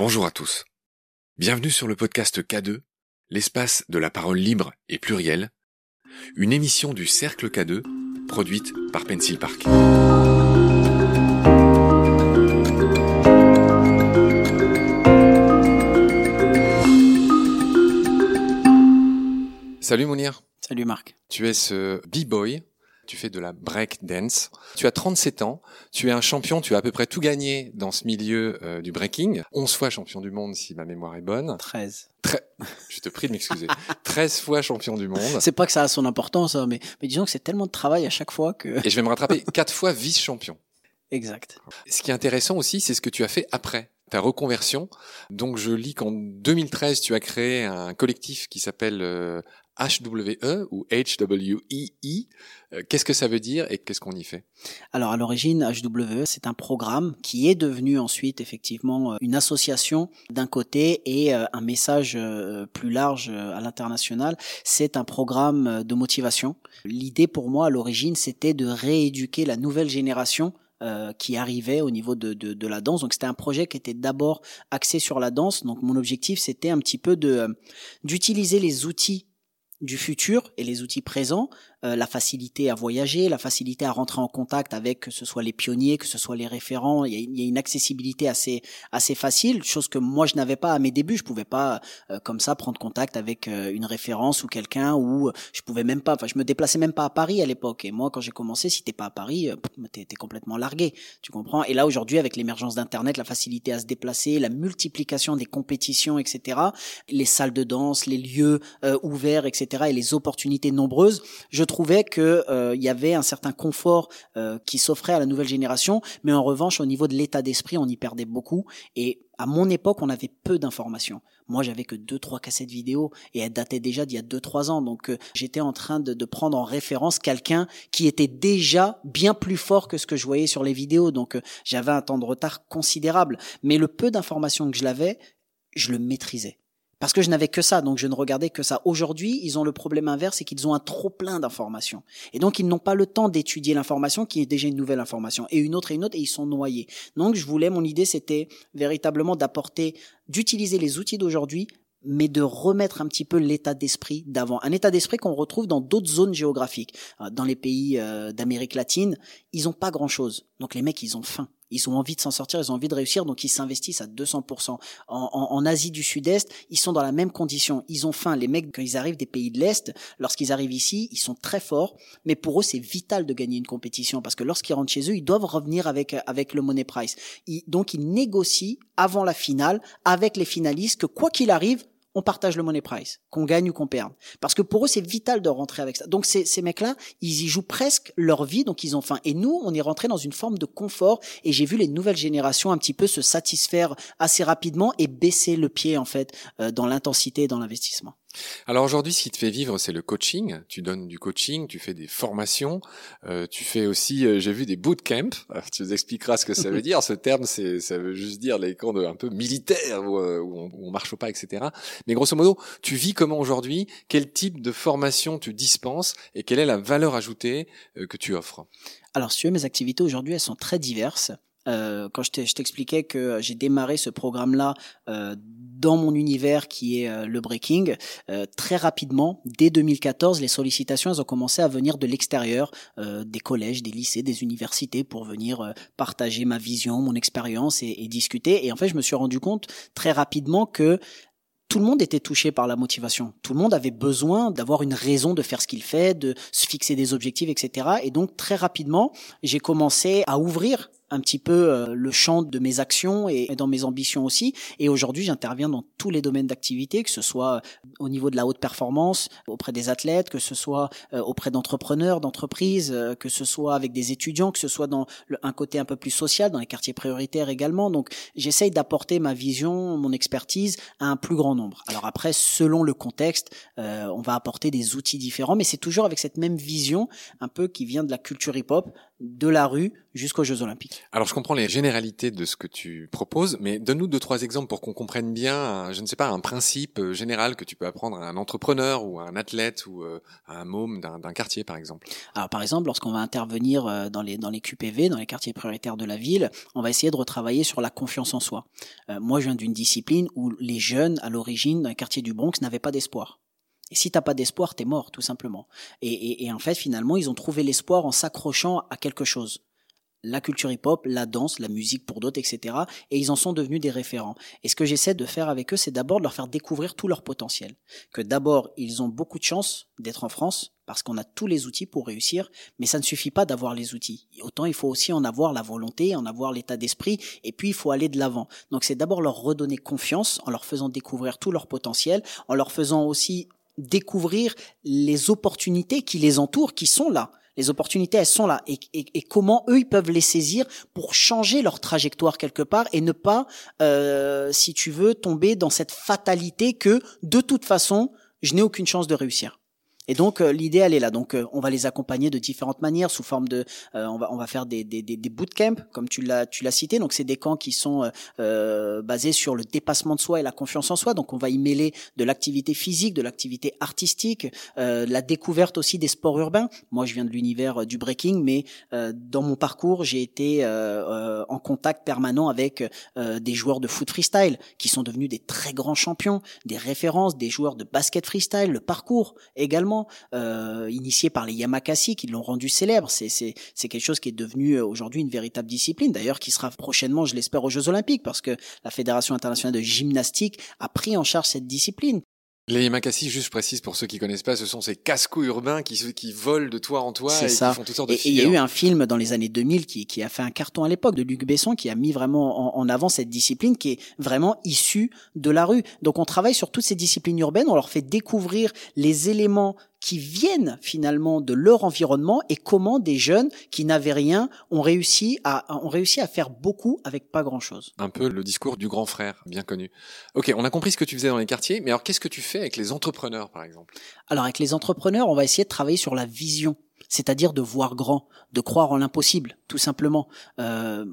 Bonjour à tous. Bienvenue sur le podcast K2, l'espace de la parole libre et plurielle, une émission du Cercle K2 produite par Pencil Park. Salut Mounir. Salut Marc. Tu es ce b-boy tu fais de la break dance. Tu as 37 ans, tu es un champion, tu as à peu près tout gagné dans ce milieu euh, du breaking. 11 fois champion du monde si ma mémoire est bonne. 13. Je te prie de m'excuser. 13 fois champion du monde. C'est pas que ça a son importance, hein, mais, mais disons que c'est tellement de travail à chaque fois que... Et je vais me rattraper 4 fois vice-champion. Exact. Ce qui est intéressant aussi, c'est ce que tu as fait après ta reconversion. Donc je lis qu'en 2013, tu as créé un collectif qui s'appelle euh, HWE ou HWEE. Euh, qu'est-ce que ça veut dire et qu'est-ce qu'on y fait? Alors à l'origine, HWE, c'est un programme qui est devenu ensuite effectivement euh, une association d'un côté et euh, un message plus large à l'international. C'est un programme de motivation. L'idée pour moi à l'origine, c'était de rééduquer la nouvelle génération qui arrivait au niveau de, de, de la danse. Donc c'était un projet qui était d'abord axé sur la danse. Donc mon objectif c'était un petit peu de d'utiliser les outils du futur et les outils présents euh, la facilité à voyager, la facilité à rentrer en contact avec que ce soit les pionniers, que ce soit les référents. Il y a, une accessibilité assez assez facile, chose que moi je n'avais pas à mes débuts. Je pouvais pas euh, comme ça prendre contact avec euh, une référence ou quelqu'un ou je pouvais même pas. Enfin, je me déplaçais même pas à Paris à l'époque. Et moi, quand j'ai commencé, si t'es pas à Paris, t'es es complètement largué. Tu comprends? Et là aujourd'hui, avec l'émergence d'Internet, la facilité à se déplacer, la multiplication des compétitions, etc., les salles de danse, les lieux ouverts, etc., et les opportunités nombreuses, je trouvais que euh, il y avait un certain confort euh, qui s'offrait à la nouvelle génération, mais en revanche au niveau de l'état d'esprit, on y perdait beaucoup et à mon époque, on avait peu d'informations. Moi, j'avais que deux, trois cassettes vidéo et elles dataient déjà d'il y a deux, trois ans. Donc, euh, j'étais en train de, de, prendre en référence quelqu'un qui était déjà bien plus fort que ce que je voyais sur les vidéos. Donc, j'avais un temps de retard considérable. Mais le peu d'informations que je l'avais, je le maîtrisais parce que je n'avais que ça, donc je ne regardais que ça. Aujourd'hui, ils ont le problème inverse, c'est qu'ils ont un trop plein d'informations. Et donc, ils n'ont pas le temps d'étudier l'information qui est déjà une nouvelle information, et une autre et une autre, et ils sont noyés. Donc, je voulais, mon idée, c'était véritablement d'apporter, d'utiliser les outils d'aujourd'hui, mais de remettre un petit peu l'état d'esprit d'avant. Un état d'esprit qu'on retrouve dans d'autres zones géographiques. Euh, dans les pays euh, d'Amérique latine, ils ont pas grand-chose. Donc les mecs, ils ont faim. Ils ont envie de s'en sortir, ils ont envie de réussir, donc ils s'investissent à 200%. En, Asie du Sud-Est, ils sont dans la même condition. Ils ont faim. Les mecs, quand ils arrivent des pays de l'Est, lorsqu'ils arrivent ici, ils sont très forts, mais pour eux, c'est vital de gagner une compétition parce que lorsqu'ils rentrent chez eux, ils doivent revenir avec avec le money price. donc ils négocient avant la finale avec les finalistes que quoi qu'il arrive, on partage le money price, qu'on gagne ou qu'on perde. Parce que pour eux, c'est vital de rentrer avec ça. Donc ces, ces mecs-là, ils y jouent presque leur vie, donc ils ont faim. Et nous, on est rentré dans une forme de confort, et j'ai vu les nouvelles générations un petit peu se satisfaire assez rapidement et baisser le pied, en fait, euh, dans l'intensité et dans l'investissement. Alors aujourd'hui, ce qui te fait vivre, c'est le coaching. Tu donnes du coaching, tu fais des formations, euh, tu fais aussi, euh, j'ai vu des bootcamps. tu nous expliqueras ce que ça veut dire. Ce terme, c'est, ça veut juste dire les camps de, un peu militaires où, euh, où, on, où, marche pas, etc. Mais grosso modo, tu vis comment aujourd'hui? Quel type de formation tu dispenses? Et quelle est la valeur ajoutée que tu offres? Alors, si tu veux, mes activités aujourd'hui, elles sont très diverses. Euh, quand je t'expliquais que j'ai démarré ce programme-là euh, dans mon univers qui est euh, le breaking, euh, très rapidement, dès 2014, les sollicitations elles ont commencé à venir de l'extérieur, euh, des collèges, des lycées, des universités, pour venir partager ma vision, mon expérience et, et discuter. Et en fait, je me suis rendu compte très rapidement que tout le monde était touché par la motivation. Tout le monde avait besoin d'avoir une raison de faire ce qu'il fait, de se fixer des objectifs, etc. Et donc très rapidement, j'ai commencé à ouvrir un petit peu euh, le champ de mes actions et dans mes ambitions aussi. Et aujourd'hui, j'interviens dans tous les domaines d'activité, que ce soit euh, au niveau de la haute performance, auprès des athlètes, que ce soit euh, auprès d'entrepreneurs, d'entreprises, que ce soit avec des étudiants, que ce soit dans un côté un peu plus social, dans les quartiers prioritaires également. Donc, j'essaye d'apporter ma vision, mon expertise à un plus grand nombre. Alors après, selon le contexte, on va apporter des outils différents, mais c'est toujours avec cette même vision, un peu qui vient de la culture hip-hop, de la rue jusqu'aux Jeux Olympiques. Alors je comprends les généralités de ce que tu proposes, mais donne-nous deux trois exemples pour qu'on comprenne bien, je ne sais pas, un principe euh, général que tu peux apprendre à un entrepreneur ou à un athlète ou euh, à un môme d'un quartier par exemple. Alors par exemple, lorsqu'on va intervenir euh, dans les dans les QPV, dans les quartiers prioritaires de la ville, on va essayer de retravailler sur la confiance en soi. moi, je viens d'une discipline où les jeunes à l'origine d'un quartier du Bronx n'avaient pas d'espoir. Et si t'as pas d'espoir, t'es mort, tout simplement. Et, et, en fait, finalement, ils ont trouvé l'espoir en s'accrochant à quelque chose la culture hip-hop, la danse, la musique pour d'autres, etc. Et ils en sont devenus des référents. Et ce que j'essaie de faire avec eux, c'est d'abord de leur faire découvrir tout leur potentiel. Que d'abord, ils ont beaucoup de chance d'être en France, parce qu'on a tous les outils pour réussir, mais ça ne suffit pas d'avoir les outils. Autant il faut aussi en avoir la volonté, en avoir l'état d'esprit, et puis il faut aller de l'avant. Donc c'est d'abord leur redonner confiance en leur faisant découvrir tout leur potentiel, en leur faisant aussi découvrir les opportunités qui les entourent, qui sont là. Les opportunités, elles sont là. Et, et, comment eux, ils peuvent les saisir pour changer leur trajectoire quelque part et ne pas, euh, si tu veux, tomber dans cette fatalité que, de toute façon, je n'ai aucune chance de réussir. Et donc euh, l'idée elle est là. Donc euh, on va les accompagner de différentes manières sous forme de, euh, on va on va faire des des des, des bootcamps comme tu l'as tu l'as cité. Donc c'est des camps qui sont basés sur le dépassement de soi et la confiance en soi. Donc on va y mêler de l'activité physique, de l'activité artistique, la découverte aussi des sports urbains. Moi je viens de l'univers du breaking, mais dans mon parcours j'ai été en contact permanent avec des joueurs de foot freestyle qui sont devenus des très grands champions, des références, des joueurs de basket freestyle, le parcours également euh, initié par les Yamakasi qui l'ont rendu célèbre. C'est c'est c'est quelque chose qui est devenu euh, aujourd'hui une véritable discipline. D'ailleurs, qui sera prochainement, je l'espère, aux Jeux Olympiques parce que la Fédération internationale de gymnastique a pris en charge cette discipline. Les Yamakasi, juste précise pour ceux qui connaissent pas, ce sont ces cascos urbains qui, qui volent de toit en toit et qui font toutes sortes de Et il y a eu un film dans les années 2000 qui, qui a fait un carton à l'époque de Luc Besson qui a mis vraiment en, en, avant cette discipline qui est vraiment issue de la rue. Donc on travaille sur toutes ces disciplines urbaines, on leur fait découvrir les éléments qui viennent finalement de leur environnement et comment des jeunes qui n'avaient rien ont réussi à ont réussi à faire beaucoup avec pas grand chose. Un peu le discours du grand frère, bien connu. Ok, on a compris ce que tu faisais dans les quartiers, mais alors qu'est-ce que tu fais avec les entrepreneurs, par exemple? Alors avec les entrepreneurs, on va essayer de travailler sur la vision c'est-à-dire de voir grand, de croire en l'impossible, tout simplement. Euh,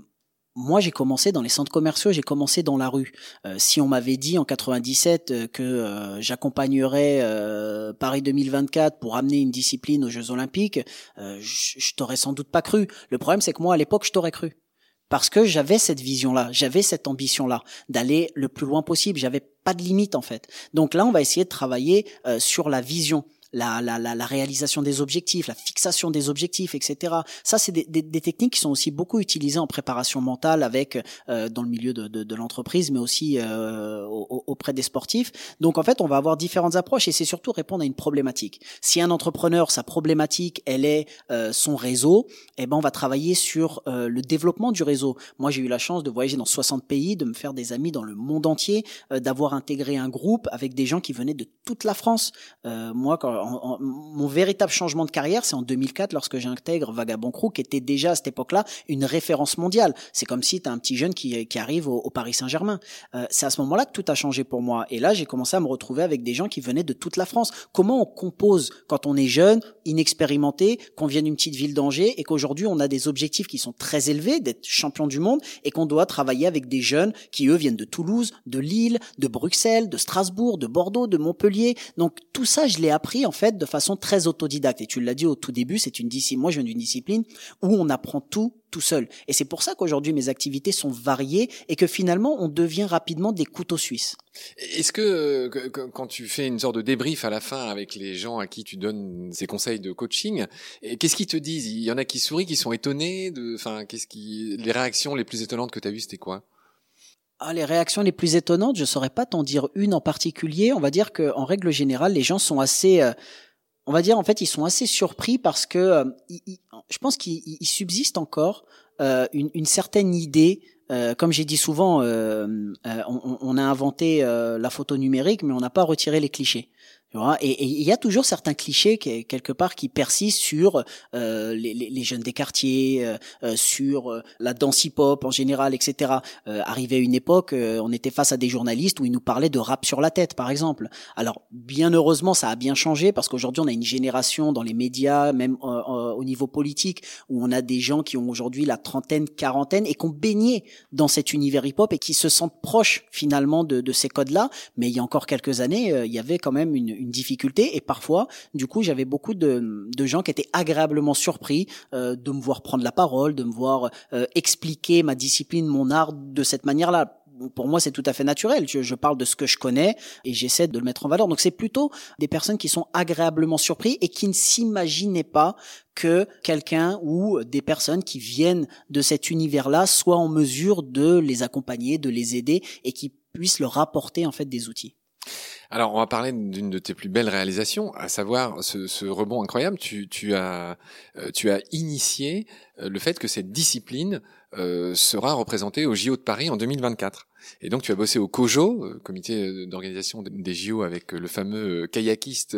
moi, j'ai commencé dans les centres commerciaux, j'ai commencé dans la rue. Euh, si on m'avait dit en 97 euh, que euh, j'accompagnerais Paris 2024 pour amener une discipline aux Jeux Olympiques, je, je t'aurais sans doute pas cru. Le problème, c'est que moi, à l'époque, je t'aurais cru parce que j'avais cette vision-là, j'avais cette ambition-là d'aller le plus loin possible. J'avais pas de limite en fait. Donc là, on va essayer de travailler sur la vision la, la, la, la, réalisation des objectifs, la fixation des objectifs, etc. Ça, c'est des, des, des, techniques qui sont aussi beaucoup utilisées en préparation mentale avec euh, dans le milieu de, de, de l'entreprise, mais aussi euh, auprès des sportifs. Donc, en fait, on va avoir différentes approches et c'est surtout répondre à une problématique. Si un entrepreneur, sa problématique, elle est euh, son réseau, eh ben, on va travailler sur euh, le développement du réseau. Moi, j'ai eu la chance de voyager dans 60 pays, de me faire des amis dans le monde entier, euh, d'avoir intégré un groupe avec des gens qui venaient de toute la France. moi, quand mon véritable changement de carrière, c'est en 2004 lorsque j'intègre Vagabond Crew, qui était déjà à cette époque-là une référence mondiale. C'est comme si tu as un petit jeune qui, arrive au, Paris Saint-Germain. Euh, c'est à ce moment-là que tout a changé pour moi. Et là, j'ai commencé à me retrouver avec des gens qui venaient de toute la France. Comment on compose quand on est jeune, inexpérimenté, qu'on vient d'une petite ville d'Angers et qu'aujourd'hui on a des objectifs qui sont très élevés, d'être champion du monde et qu'on doit travailler avec des jeunes qui eux viennent de Toulouse, de Lille, de Bruxelles, de Strasbourg, de Bordeaux, de Montpellier. Donc tout ça, je l'ai appris en fait de façon très autodidacte. Et tu l'as dit au tout début, c'est une discipline. Moi, je viens d'une discipline où on apprend tout tout seul. Et c'est pour ça qu'aujourd'hui mes activités sont variées et que finalement on devient rapidement des couteaux suisses. Est-ce que, quand tu fais une sorte de débrief à la fin avec les gens à qui tu donnes ces conseils de coaching, qu'est-ce qu'ils te disent? Il y en a qui sourient, qui sont étonnés de, enfin, qu'est-ce qui, les réactions les plus étonnantes que tu as vues, c'était quoi? Ah, les réactions les plus étonnantes, je saurais pas t'en dire une en particulier. On va dire que, en règle générale, les gens sont assez, euh, on va dire en fait, ils sont assez surpris parce que euh, je pense qu'il subsiste encore euh, une, certaine idée. Euh, comme j'ai dit souvent, on, on, a inventé la photo numérique, mais on n'a pas retiré les clichés. Et il y a toujours certains clichés quelque part qui persistent sur euh, les, jeunes des quartiers, euh, euh, sur la danse hip-hop en général, etc. arrivé à une époque, on était face à des journalistes où ils nous parlaient de rap sur la tête, par exemple. Alors, bien heureusement, ça a bien changé parce qu'aujourd'hui, on a une génération dans les médias, même au niveau politique, où on a des gens qui ont aujourd'hui la trentaine, quarantaine et qui ont baigné dans cet univers hip-hop et qui se sentent proches finalement de, de ces codes-là. Mais il y a encore quelques années, il y avait quand même une, une difficulté et parfois, du coup, j'avais beaucoup de, de, gens qui étaient agréablement surpris euh, de me voir prendre la parole, de me voir euh, expliquer ma discipline, mon art de cette manière-là pour moi, c'est tout à fait naturel. Je, parle de ce que je connais et j'essaie de le mettre en valeur. Donc, c'est plutôt des personnes qui sont agréablement surpris et qui ne s'imaginaient pas que quelqu'un ou des personnes qui viennent de cet univers-là soient en mesure de les accompagner, de les aider et qui puissent leur apporter en fait des outils. Alors, on va parler d'une de tes plus belles réalisations, à savoir ce, ce rebond incroyable. Tu, tu, as, euh, tu as initié euh, le fait que cette discipline euh, sera représentée au JO de Paris en 2024. Et donc, tu as bossé au COJO, comité d'organisation des JO, avec le fameux kayakiste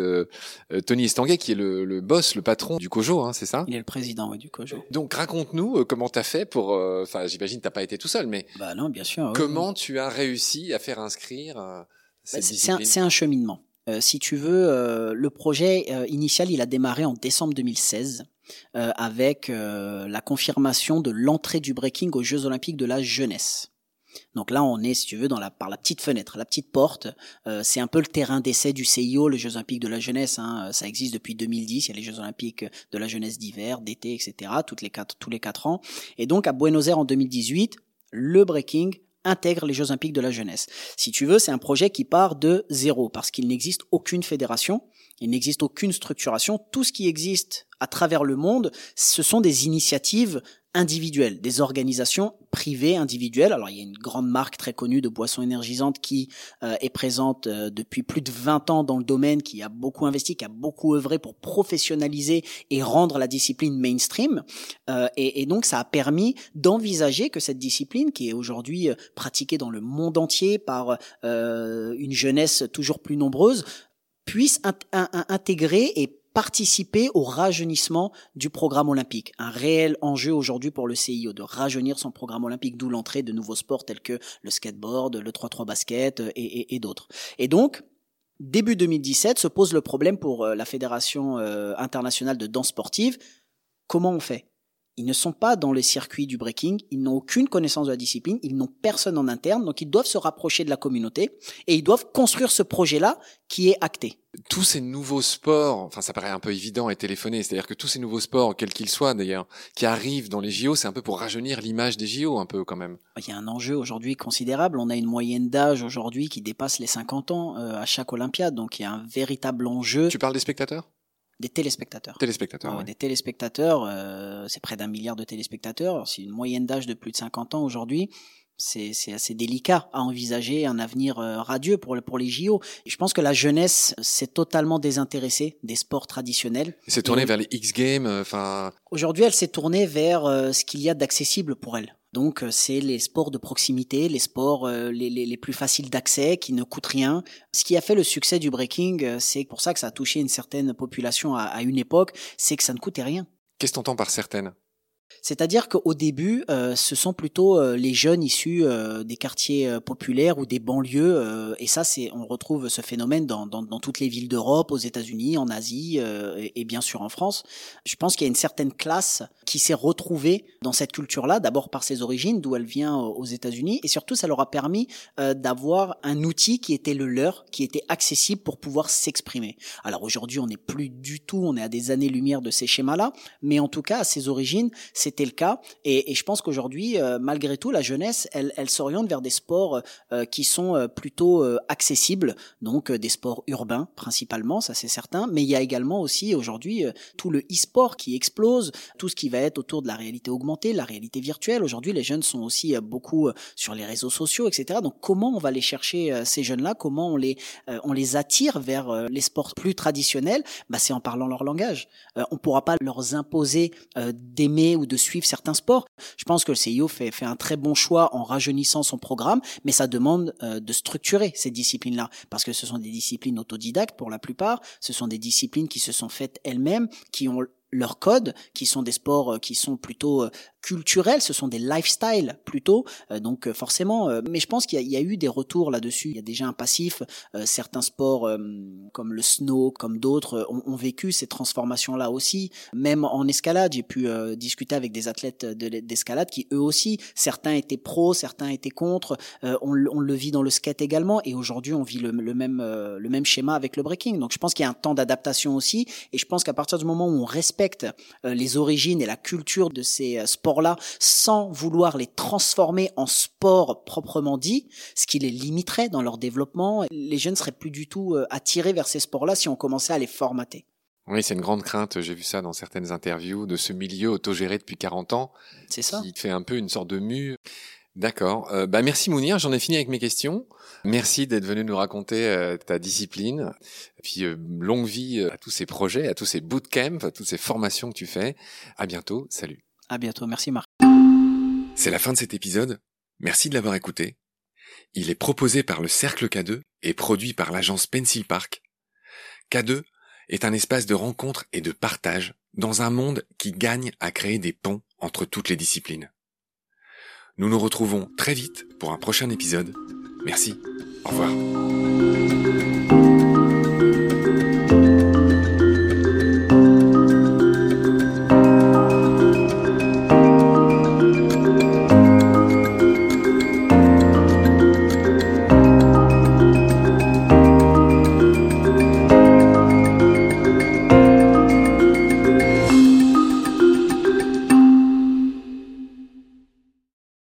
Tony Estanguet, qui est le, le, boss, le patron du COJO, hein, c'est ça? Il est le président du COJO. Donc, raconte-nous comment tu as fait pour... Enfin, j'imagine que tu pas été tout seul, mais... Bah non, bien sûr. Comment tu as réussi à faire inscrire bah, c'est un, cheminement. Euh, si tu veux, euh, le projet euh, initial, il a démarré en décembre 2016 avec la confirmation de l'entrée du breaking aux Jeux Olympiques de la jeunesse. Donc là, on est, si tu veux, dans la, par la petite fenêtre, la petite porte. c'est un peu le terrain d'essai du CIO, les Jeux Olympiques de la jeunesse. Hein, ça existe depuis 2010. Il y a les Jeux Olympiques de la jeunesse d'hiver, d'été, etc. Toutes les quatre, tous les quatre ans. Et donc à Buenos Aires en 2018, le breaking intègre les Jeux olympiques de la jeunesse. Si tu veux, c'est un projet qui part de zéro parce qu'il n'existe aucune fédération, il n'existe aucune structuration. Tout ce qui existe à travers le monde, ce sont des initiatives individuelles, des organisations privées individuelles. Alors il y a une grande marque très connue de boissons énergisantes qui euh, est présente euh, depuis plus de 20 ans dans le domaine, qui a beaucoup investi, qui a beaucoup œuvré pour professionnaliser et rendre la discipline mainstream. Euh, et, et, donc ça a permis d'envisager que cette discipline, qui est aujourd'hui pratiquée dans le monde entier par une jeunesse toujours plus nombreuse, puisse intégrer et participer au rajeunissement du programme olympique. Un réel enjeu aujourd'hui pour le CIO de rajeunir son programme olympique, d'où l'entrée de nouveaux sports tels que le skateboard, le 3-3 basket euh, et, et d'autres. Et donc, début 2017 se pose le problème pour euh, la Fédération euh, internationale de danse sportive. Comment on fait? Ils ne sont pas dans les circuits du breaking, ils n'ont aucune connaissance de la discipline, ils n'ont personne en interne, donc ils doivent se rapprocher de la communauté et ils doivent construire ce projet-là qui est acté. Tous ces nouveaux sports, enfin ça paraît un peu évident et téléphoné, c'est-à-dire que tous ces nouveaux sports, quels qu'ils soient d'ailleurs, qui arrivent dans les JO, c'est un peu pour rajeunir l'image des JO un peu quand même. Il y a un enjeu aujourd'hui considérable, on a une moyenne d'âge aujourd'hui qui dépasse les 50 ans euh, à chaque Olympiade, donc il y a un véritable enjeu. Tu parles des spectateurs? Des téléspectateurs. Téléspectateurs. Des téléspectateurs, euh, c'est près d'un milliard de téléspectateurs. C'est une moyenne d'âge de plus de 50 ans aujourd'hui. C'est, assez délicat à envisager un avenir euh, radieux pour, pour les JO. je pense que la jeunesse s'est totalement désintéressée des sports traditionnels. Elle s'est tournée vers les X Games. Euh, enfin. Aujourd'hui, elle s'est tournée vers ce qu'il y a d'accessible pour elle. Donc euh, c'est les sports de proximité, les sports euh, les, plus faciles d'accès, qui ne coûtent rien. Ce qui a fait le succès du breaking, euh, c'est pour ça que ça a touché une certaine population à, une époque, c'est que ça ne coûtait rien. Qu'est-ce que tu entends par certaines? C'est-à-dire qu'au début, euh, ce sont plutôt euh, les jeunes issus euh, des quartiers populaires ou des banlieues, et ça, c'est, on retrouve ce phénomène dans, dans, dans toutes les villes d'Europe, aux États-Unis, en Asie et, et, bien sûr en France. Je pense qu'il y a une certaine classe qui s'est retrouvée dans cette culture-là, d'abord par ses origines, d'où elle vient aux États-Unis, et surtout, ça leur a permis d'avoir un outil qui était le leur, qui était accessible pour pouvoir s'exprimer. Alors aujourd'hui, on n'est plus du tout, on est à des années-lumière de ces schémas-là, mais en tout cas, à ses origines, c'était le cas. Et, je pense qu'aujourd'hui, euh, malgré tout, la jeunesse, elle, s'oriente vers des sports euh, qui sont euh, plutôt accessibles, donc des sports urbains principalement, ça c'est certain. Mais il y a également aussi aujourd'hui tout le e-sport qui explose, tout ce qui va être autour de la réalité augmentée, la réalité virtuelle. Aujourd'hui, les jeunes sont aussi beaucoup sur les réseaux sociaux, etc. Donc comment on va les chercher ces jeunes-là? Comment on les on les attire vers les sports plus traditionnels? Bah, c'est en parlant leur langage. on pourra pas leur imposer d'aimer ou de suivre certains sports. Je pense que le CIO fait, fait un très bon choix en rajeunissant son programme, mais ça demande euh, de structurer ces disciplines-là, parce que ce sont des disciplines autodidactes pour la plupart, ce sont des disciplines qui se sont faites elles-mêmes, qui ont leur code, qui sont des sports euh, qui sont plutôt euh, culturels, ce sont des lifestyles plutôt, euh, donc forcément, mais je pense qu'il y, a eu des retours là-dessus, il y a déjà un passif, certains sports comme le snow, comme d'autres, ont, vécu ces transformations-là aussi, même en escalade, j'ai pu discuter avec des athlètes d'escalade qui eux aussi, certains étaient pros, certains étaient contre, on, le vit dans le skate également, et aujourd'hui on vit le, même, le même schéma avec le breaking, donc je pense qu'il y a un temps d'adaptation aussi, et je pense qu'à partir du moment où on respecte euh, les origines et la culture de ces euh, sports-là sans vouloir les transformer en sport proprement dit, ce qui les limiterait dans leur développement. Les jeunes seraient plus du tout euh, attirés vers ces sports-là si on commençait à les formater. Oui, c'est une grande crainte. J'ai vu ça dans certaines interviews de ce milieu autogéré depuis 40 ans. C'est ça. Qui fait un peu une sorte de mue. D'accord. Euh, bah merci Mounir, j'en ai fini avec mes questions. Merci d'être venu nous raconter euh, ta discipline. Et puis euh, longue vie à tous ces projets, à tous ces bootcamps, à toutes ces formations que tu fais. À bientôt. Salut. À bientôt. Merci Marc. C'est la fin de cet épisode. Merci de l'avoir écouté. Il est proposé par le Cercle K2 et produit par l'agence Pencil Park. K2 est un espace de rencontre et de partage dans un monde qui gagne à créer des ponts entre toutes les disciplines. Nous nous retrouvons très vite pour un prochain épisode. Merci. Au revoir.